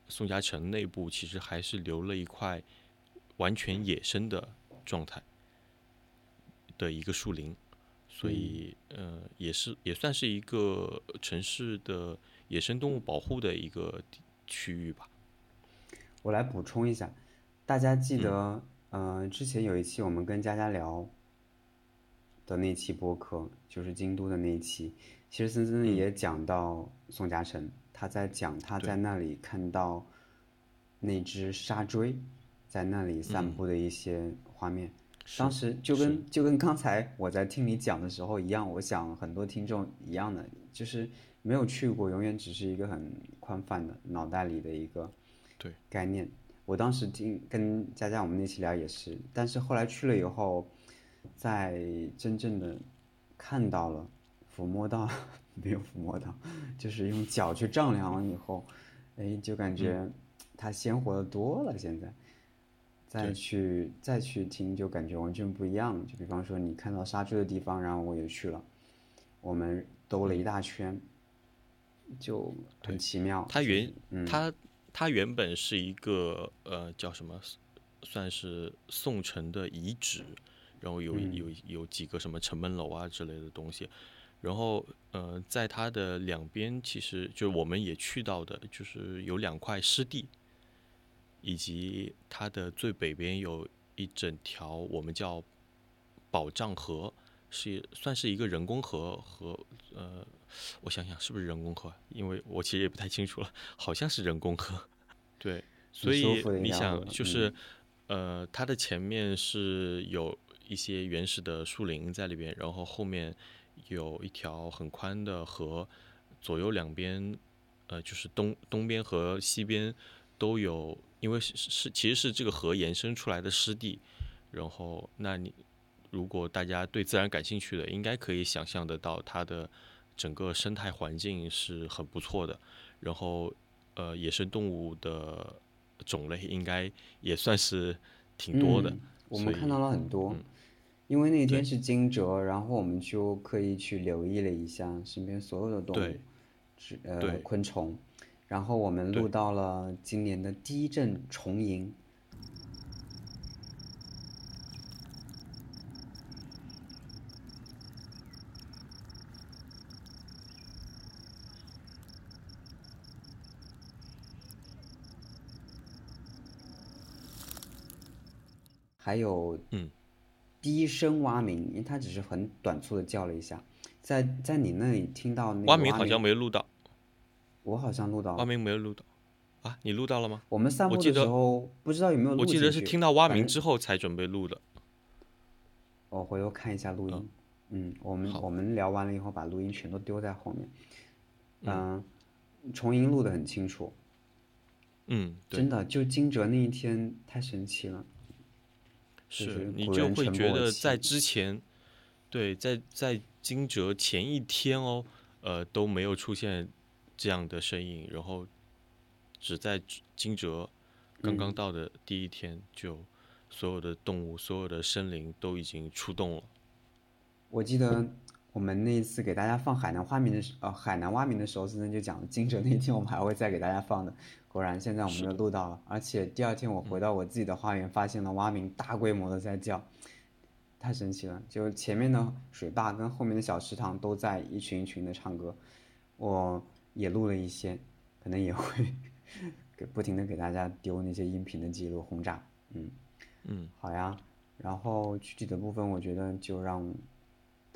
宋家城内部其实还是留了一块完全野生的状态的一个树林，所以呃，也是也算是一个城市的野生动物保护的一个区域吧。我来补充一下，大家记得，呃，之前有一期我们跟佳佳聊的那期播客，就是京都的那一期，其实森森也讲到宋家城，他在讲他在那里看到那只沙锥在那里散步的一些画面。当时就跟就跟刚才我在听你讲的时候一样，我想很多听众一样的，就是没有去过，永远只是一个很宽泛的脑袋里的一个对。概念。我当时听跟佳佳我们那期聊也是，但是后来去了以后，在真正的看到了、抚摸到，没有抚摸到，就是用脚去丈量了以后，哎，就感觉它鲜活的多了。现在。再去再去听，就感觉完全不一样。就比方说，你看到沙丘的地方，然后我也去了，我们兜了一大圈，就很奇妙。它原它它原本是一个呃叫什么，算是宋城的遗址，然后有有有几个什么城门楼啊之类的东西，然后呃在它的两边，其实就我们也去到的，就是有两块湿地。以及它的最北边有一整条我们叫保障河，是算是一个人工河和呃，我想想是不是人工河？因为我其实也不太清楚了，好像是人工河。对，所以你想就是呃，它的前面是有一些原始的树林在里边，然后后面有一条很宽的河，左右两边呃就是东东边和西边都有。因为是是其实是这个河延伸出来的湿地，然后那你如果大家对自然感兴趣的，应该可以想象得到它的整个生态环境是很不错的，然后呃野生动物的种类应该也算是挺多的。我们看到了很多，因为那天是惊蛰，然后我们就刻意去留意了一下身边所有的动物，是呃昆虫。然后我们录到了今年的第一阵虫蝇，还有嗯，低声蛙鸣，因为他只是很短促的叫了一下，在在你那里听到那蛙鸣好像没录到。我好像录到了，蛙鸣没有录到，啊，你录到了吗？我们散步的时候不知道有没有录我记得是听到蛙鸣之后才准备录的。我回头看一下录音。嗯，我们我们聊完了以后把录音全都丢在后面。嗯，重音录的很清楚。嗯，真的，就惊蛰那一天太神奇了。是你就会觉得在之前，对，在在惊蛰前一天哦，呃都没有出现。这样的身影，然后只在惊蛰刚刚到的第一天，就所有的动物、所有的生灵都已经出动了。我记得我们那一次给大家放海南花名的时，呃，海南蛙鸣的时候，森森就讲惊蛰那天我们还会再给大家放的。果然，现在我们就录到了，而且第二天我回到我自己的花园，发现了蛙鸣大规模的在叫，太神奇了！就前面的水坝跟后面的小池塘都在一群一群的唱歌，我。也录了一些，可能也会给不停的给大家丢那些音频的记录轰炸，嗯嗯，好呀，然后具体的部分我觉得就让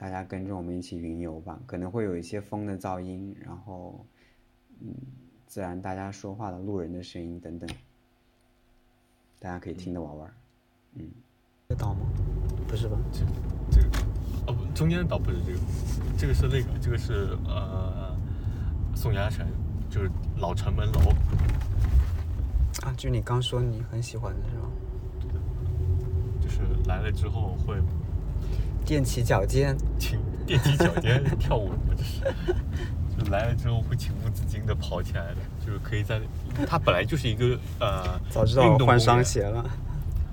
大家跟着我们一起云游吧，可能会有一些风的噪音，然后嗯，自然大家说话的路人的声音等等，大家可以听着玩玩，嗯，这岛吗？不是吧？这这个哦不，中间的岛不是这个，这个是那个，这个是呃。宋家城就是老城门楼啊，就你刚说你很喜欢的是吗？就是来了之后会踮起脚尖，情踮起脚尖跳舞，就是，就来了之后会情不自禁的跑起来的，就是可以在它本来就是一个呃，早知道换双鞋了。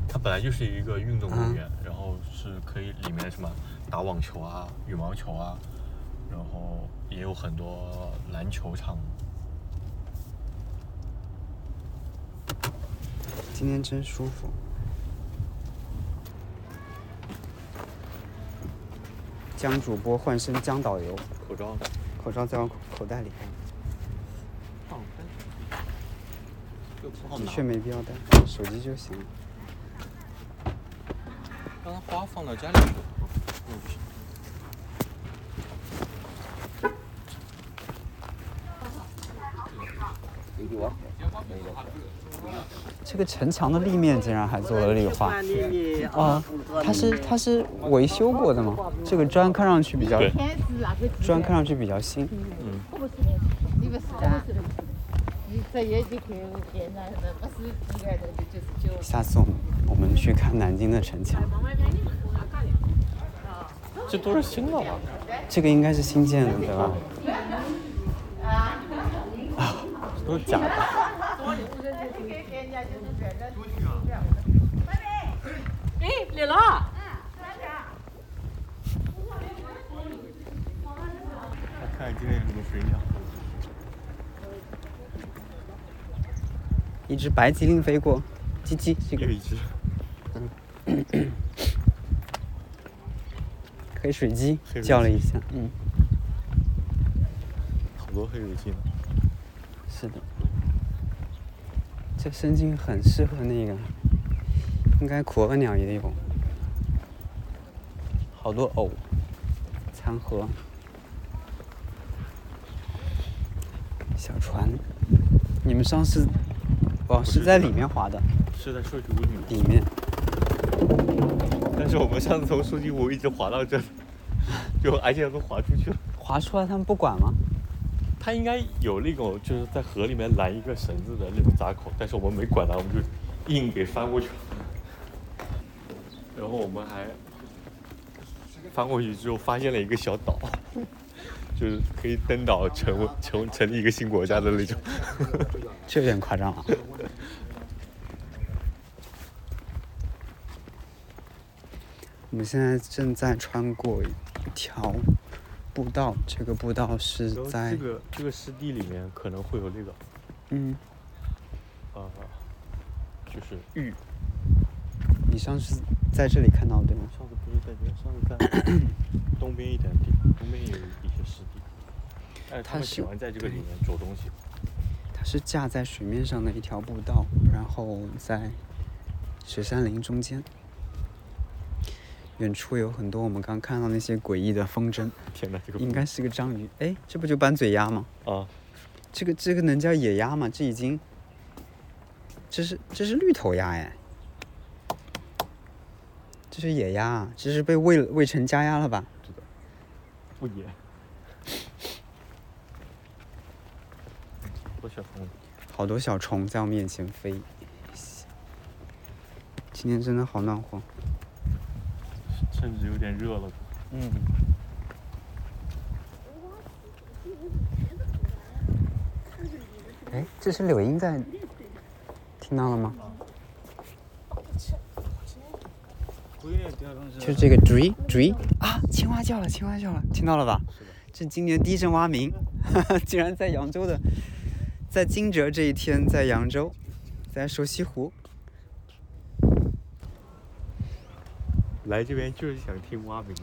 它本来就是一个运动公园，然后是可以里面什么打网球啊、羽毛球啊。然后也有很多篮球场。今天真舒服。江主播换身江导游，口罩呢？口罩在我口口袋里，放又不好拿的确，没必要带，手机就行了。让它花放到家里去。嗯，不行。这个城墙的立面竟然还做了绿化，啊，它是它是维修过的吗？这个砖看上去比较对砖看上去比较新，嗯。下次我们我们去看南京的城墙，这都是新的吧？这个应该是新建的对吧？啊都是假的。哎，来了。看看今天有什么水鸟。一只白吉令飞过，叽叽，这个有一只。黑水鸡黑水鸡叫了一下，嗯，好多黑水鸡呢。是的，这生境很适合那个，应该苦鹅鸟也有，好多藕，残荷，小船，你们上次哦是在里面划的，是在数据屋里面，里面但是我们上次从数据屋一直滑到这，就而且都滑出去了。划出来他们不管吗？他应该有那种就是在河里面拦一个绳子的那种闸口，但是我们没管它，我们就硬给翻过去了。然后我们还翻过去之后发现了一个小岛，就是可以登岛成为成成立一个新国家的那种。这有点夸张啊。我们现在正在穿过一条步道，这个步道是在这个这个湿地里面可能会有那个嗯，呃，就是玉。你上次在这里看到对吗？上次不是在这，上次在 东边一点地方，东边也有一些湿地。但是他它是们喜欢在这个里面做东西。它是架在水面上的一条步道，然后在雪山林中间。远处有很多我们刚看到那些诡异的风筝，天哪，这个应该是个章鱼。哎，这不就斑嘴鸭吗？啊，这个这个能叫野鸭吗？这已经，这是这是绿头鸭哎，这是野鸭啊，这是被喂喂成家鸭了吧？不野。多小虫，好多小虫在我面前飞。今天真的好暖和。甚至有点热了。嗯。哎，这是柳莺在，听到了吗？就是这个 dree dree 啊，青蛙叫了，青蛙叫了，听到了吧？这今年第一声蛙鸣，竟然在扬州的，在惊蛰这一天，在扬州，在瘦西湖。来这边就是想听蛙鸣的，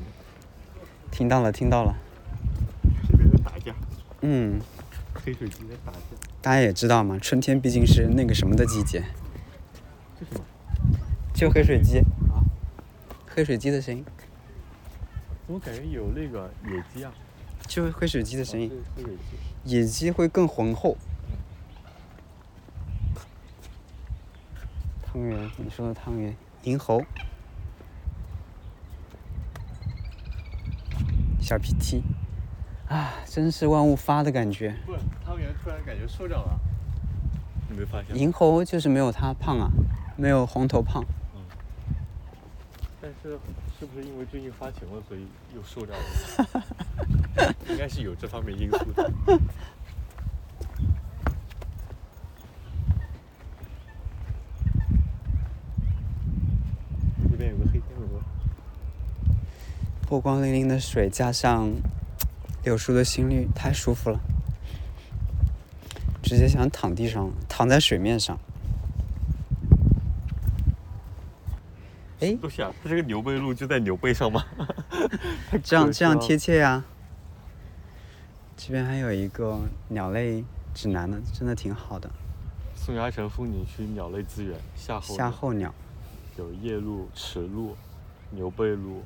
听到了，听到了。这边在打架，嗯，黑水鸡在打架。大家也知道嘛，春天毕竟是那个什么的季节，这什么？就黑水鸡啊，黑水鸡的声音，怎么感觉有那个野鸡啊？就是黑水鸡的声音。野鸡会更浑厚。汤圆，你说的汤圆，银猴，小皮踢，啊，真是万物发的感觉。不，汤圆突然感觉瘦掉了，你没发现？银猴就是没有它胖啊，没有红头胖。但是是不是因为最近发情了，所以又瘦掉了？应该是有这方面因素的。这边有个黑天鹅，波光粼粼的水，加上柳树的新绿太舒服了，直接想躺地上，躺在水面上。哎，陆夏，它这个牛背鹿就在牛背上吗？这样这样贴切。切呀。这边还有一个鸟类指南呢，真的挺好的。宋崖城风景区鸟类资源夏候夏候鸟，有夜鹭、池鹭、牛背鹭、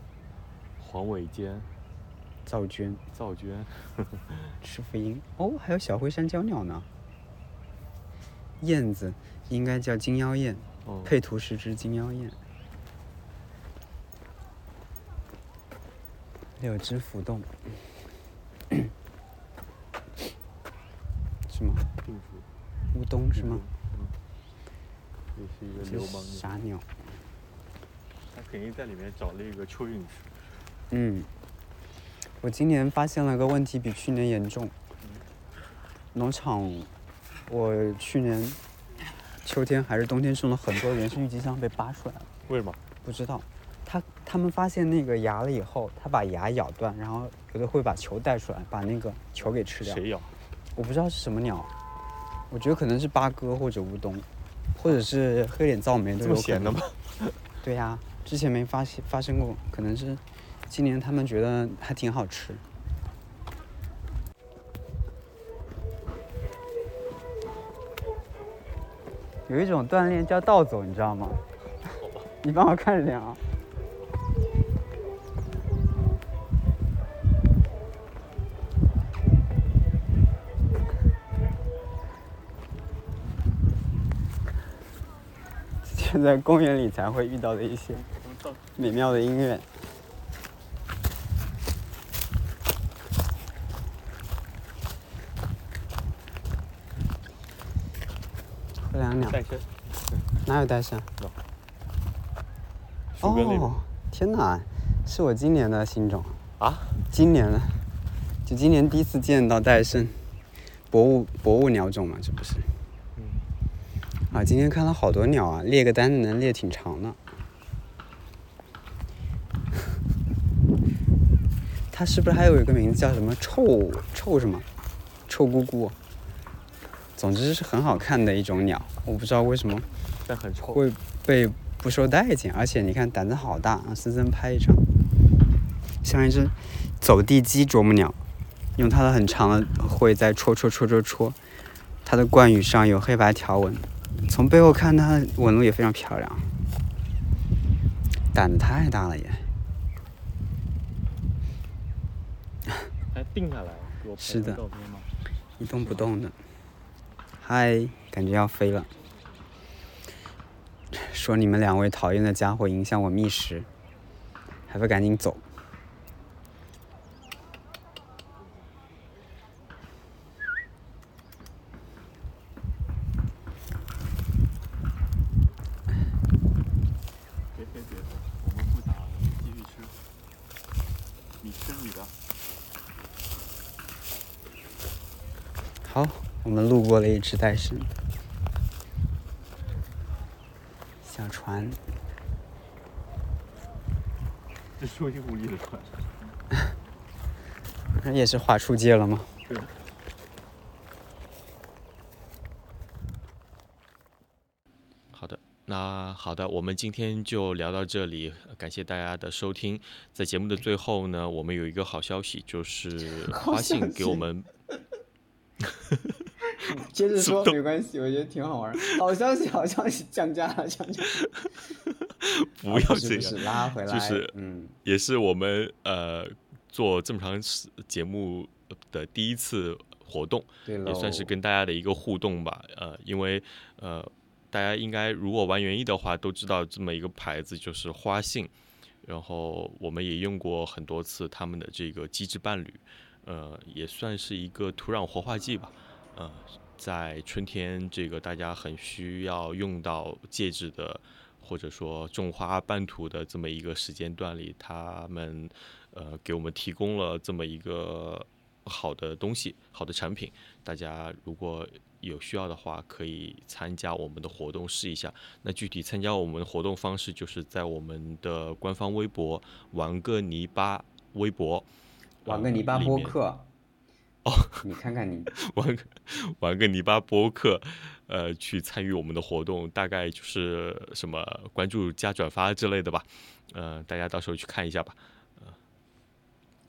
黄尾尖、噪鹃、噪鹃。赤腹鹰，哦，还有小灰山椒鸟呢。燕子应该叫金腰燕，哦，配图是只金腰燕。柳枝浮动，是吗？乌冬是吗？嗯，也是一个流氓鸟？他肯定在里面找了一个蚯蚓吃。嗯，我今年发现了个问题，比去年严重。农场，我去年秋天还是冬天种了很多原生郁金香被扒出来了，为什么？不知道。他他们发现那个牙了以后，他把牙咬断，然后有的会把球带出来，把那个球给吃掉。谁咬？我不知道是什么鸟，我觉得可能是八哥或者乌冬，或者是黑脸噪梅都有可能。的吗？对呀、之前没发现发生过，可能是今年他们觉得还挺好吃。有一种锻炼叫倒走，你知道吗？你帮我看着点啊。在公园里才会遇到的一些美妙的音乐。这两鸟。哪有带上？树根那边哦，天哪，是我今年的新种，啊？今年的，就今年第一次见到戴胜，博物博物鸟种嘛，这不是？嗯。啊，今天看了好多鸟啊，列个单子能列挺长的。它是不是还有一个名字叫什么臭臭什么？臭姑姑。总之是很好看的一种鸟，我不知道为什么但很臭。会被不受待见，而且你看胆子好大，啊森森拍一张，像一只走地鸡啄木鸟，用它的很长的喙在戳戳戳戳戳，它的冠羽上有黑白条纹，从背后看它的纹路也非常漂亮，胆子太大了也。还定下来给我是的？一动不动的。嗨，感觉要飞了。说你们两位讨厌的家伙影响我觅食，还不赶紧走？别别别，我们不打，我们继续吃。你吃你的。好，我们路过了一只袋参，小船，这是用力的船。那也是划出界了吗？对。好的，那好的，我们今天就聊到这里，感谢大家的收听。在节目的最后呢，我们有一个好消息，就是好花信给我们 接着说没关系，我觉得挺好玩。好消息，好消息，降价了，降价。不要这样，拉回来，就是嗯，也是我们呃做这么长时节目的第一次活动，对，也算是跟大家的一个互动吧。呃，因为呃，大家应该如果玩园艺的话，都知道这么一个牌子就是花信，然后我们也用过很多次他们的这个机制伴侣，呃，也算是一个土壤活化剂吧。呃，在春天这个大家很需要用到介质的。或者说种花拌土的这么一个时间段里，他们呃给我们提供了这么一个好的东西、好的产品。大家如果有需要的话，可以参加我们的活动试一下。那具体参加我们的活动方式，就是在我们的官方微博“玩个泥巴”微博，玩个泥巴播客，哦，你看看你，玩个玩个泥巴播客，呃，去参与我们的活动，大概就是什么关注加转发之类的吧，呃，大家到时候去看一下吧。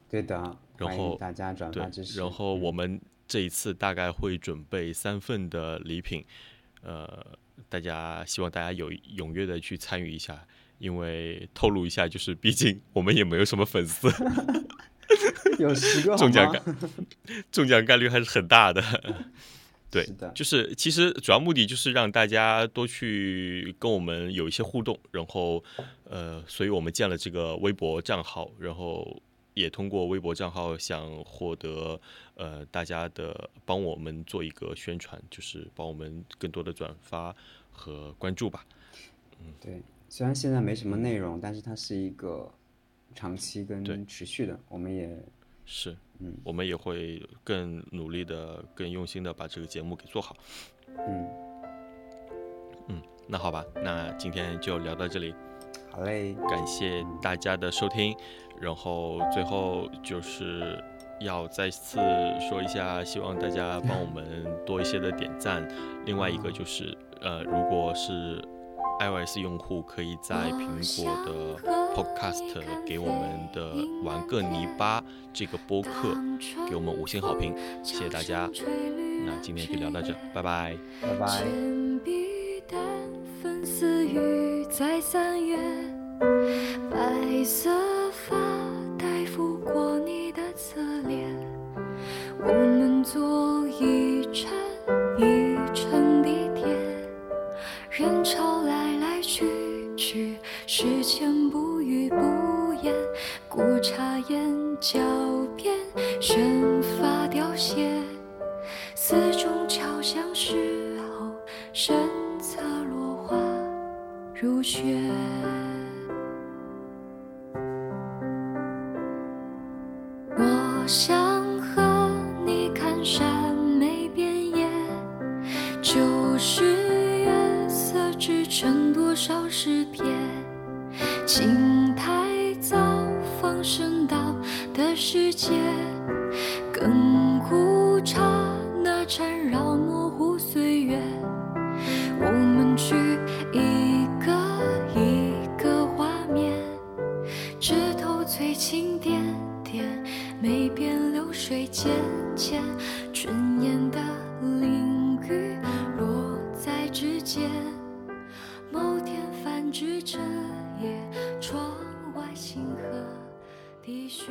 对的，然后大家转发支，持。然后我嗯们这一次大概会准备三份的礼品，呃，大家希望大家有踊跃的去参与一下，因为透露一下，就是毕竟我们也没有什么粉丝，有十个中奖吗概中奖概率还是很大的。对是，就是其实主要目的就是让大家多去跟我们有一些互动，然后呃，所以我们建了这个微博账号，然后也通过微博账号想获得呃大家的帮我们做一个宣传，就是帮我们更多的转发和关注吧。嗯对，虽然现在没什么内容，但是它是一个长期跟持续的，我们也是，嗯我们也会更努力的、更用心的把这个节目给做好。嗯嗯，那好吧，那今天就聊到这里。好嘞，感谢大家的收听，然后最后就是要再次说一下，希望大家帮我们 多一些的点赞。另外一个就是，呃，如果是 iOS 用户，可以在苹果的 Podcast 给我们的“玩个泥巴”这个播客给我们五星好评，谢谢大家。那今天就聊到这，拜拜。拜拜。铅笔淡粉似雨在三月，白色发带拂过你的侧脸，我们坐一站一程地铁，人潮来来去去，时间脚边，旋发凋谢。四中敲响时候，身侧落花如雪。我想和你看山没边野，就是月色织成多少诗篇。水浅浅，春烟的淋雨落在指尖。某天泛指彻夜，窗外星河滴血。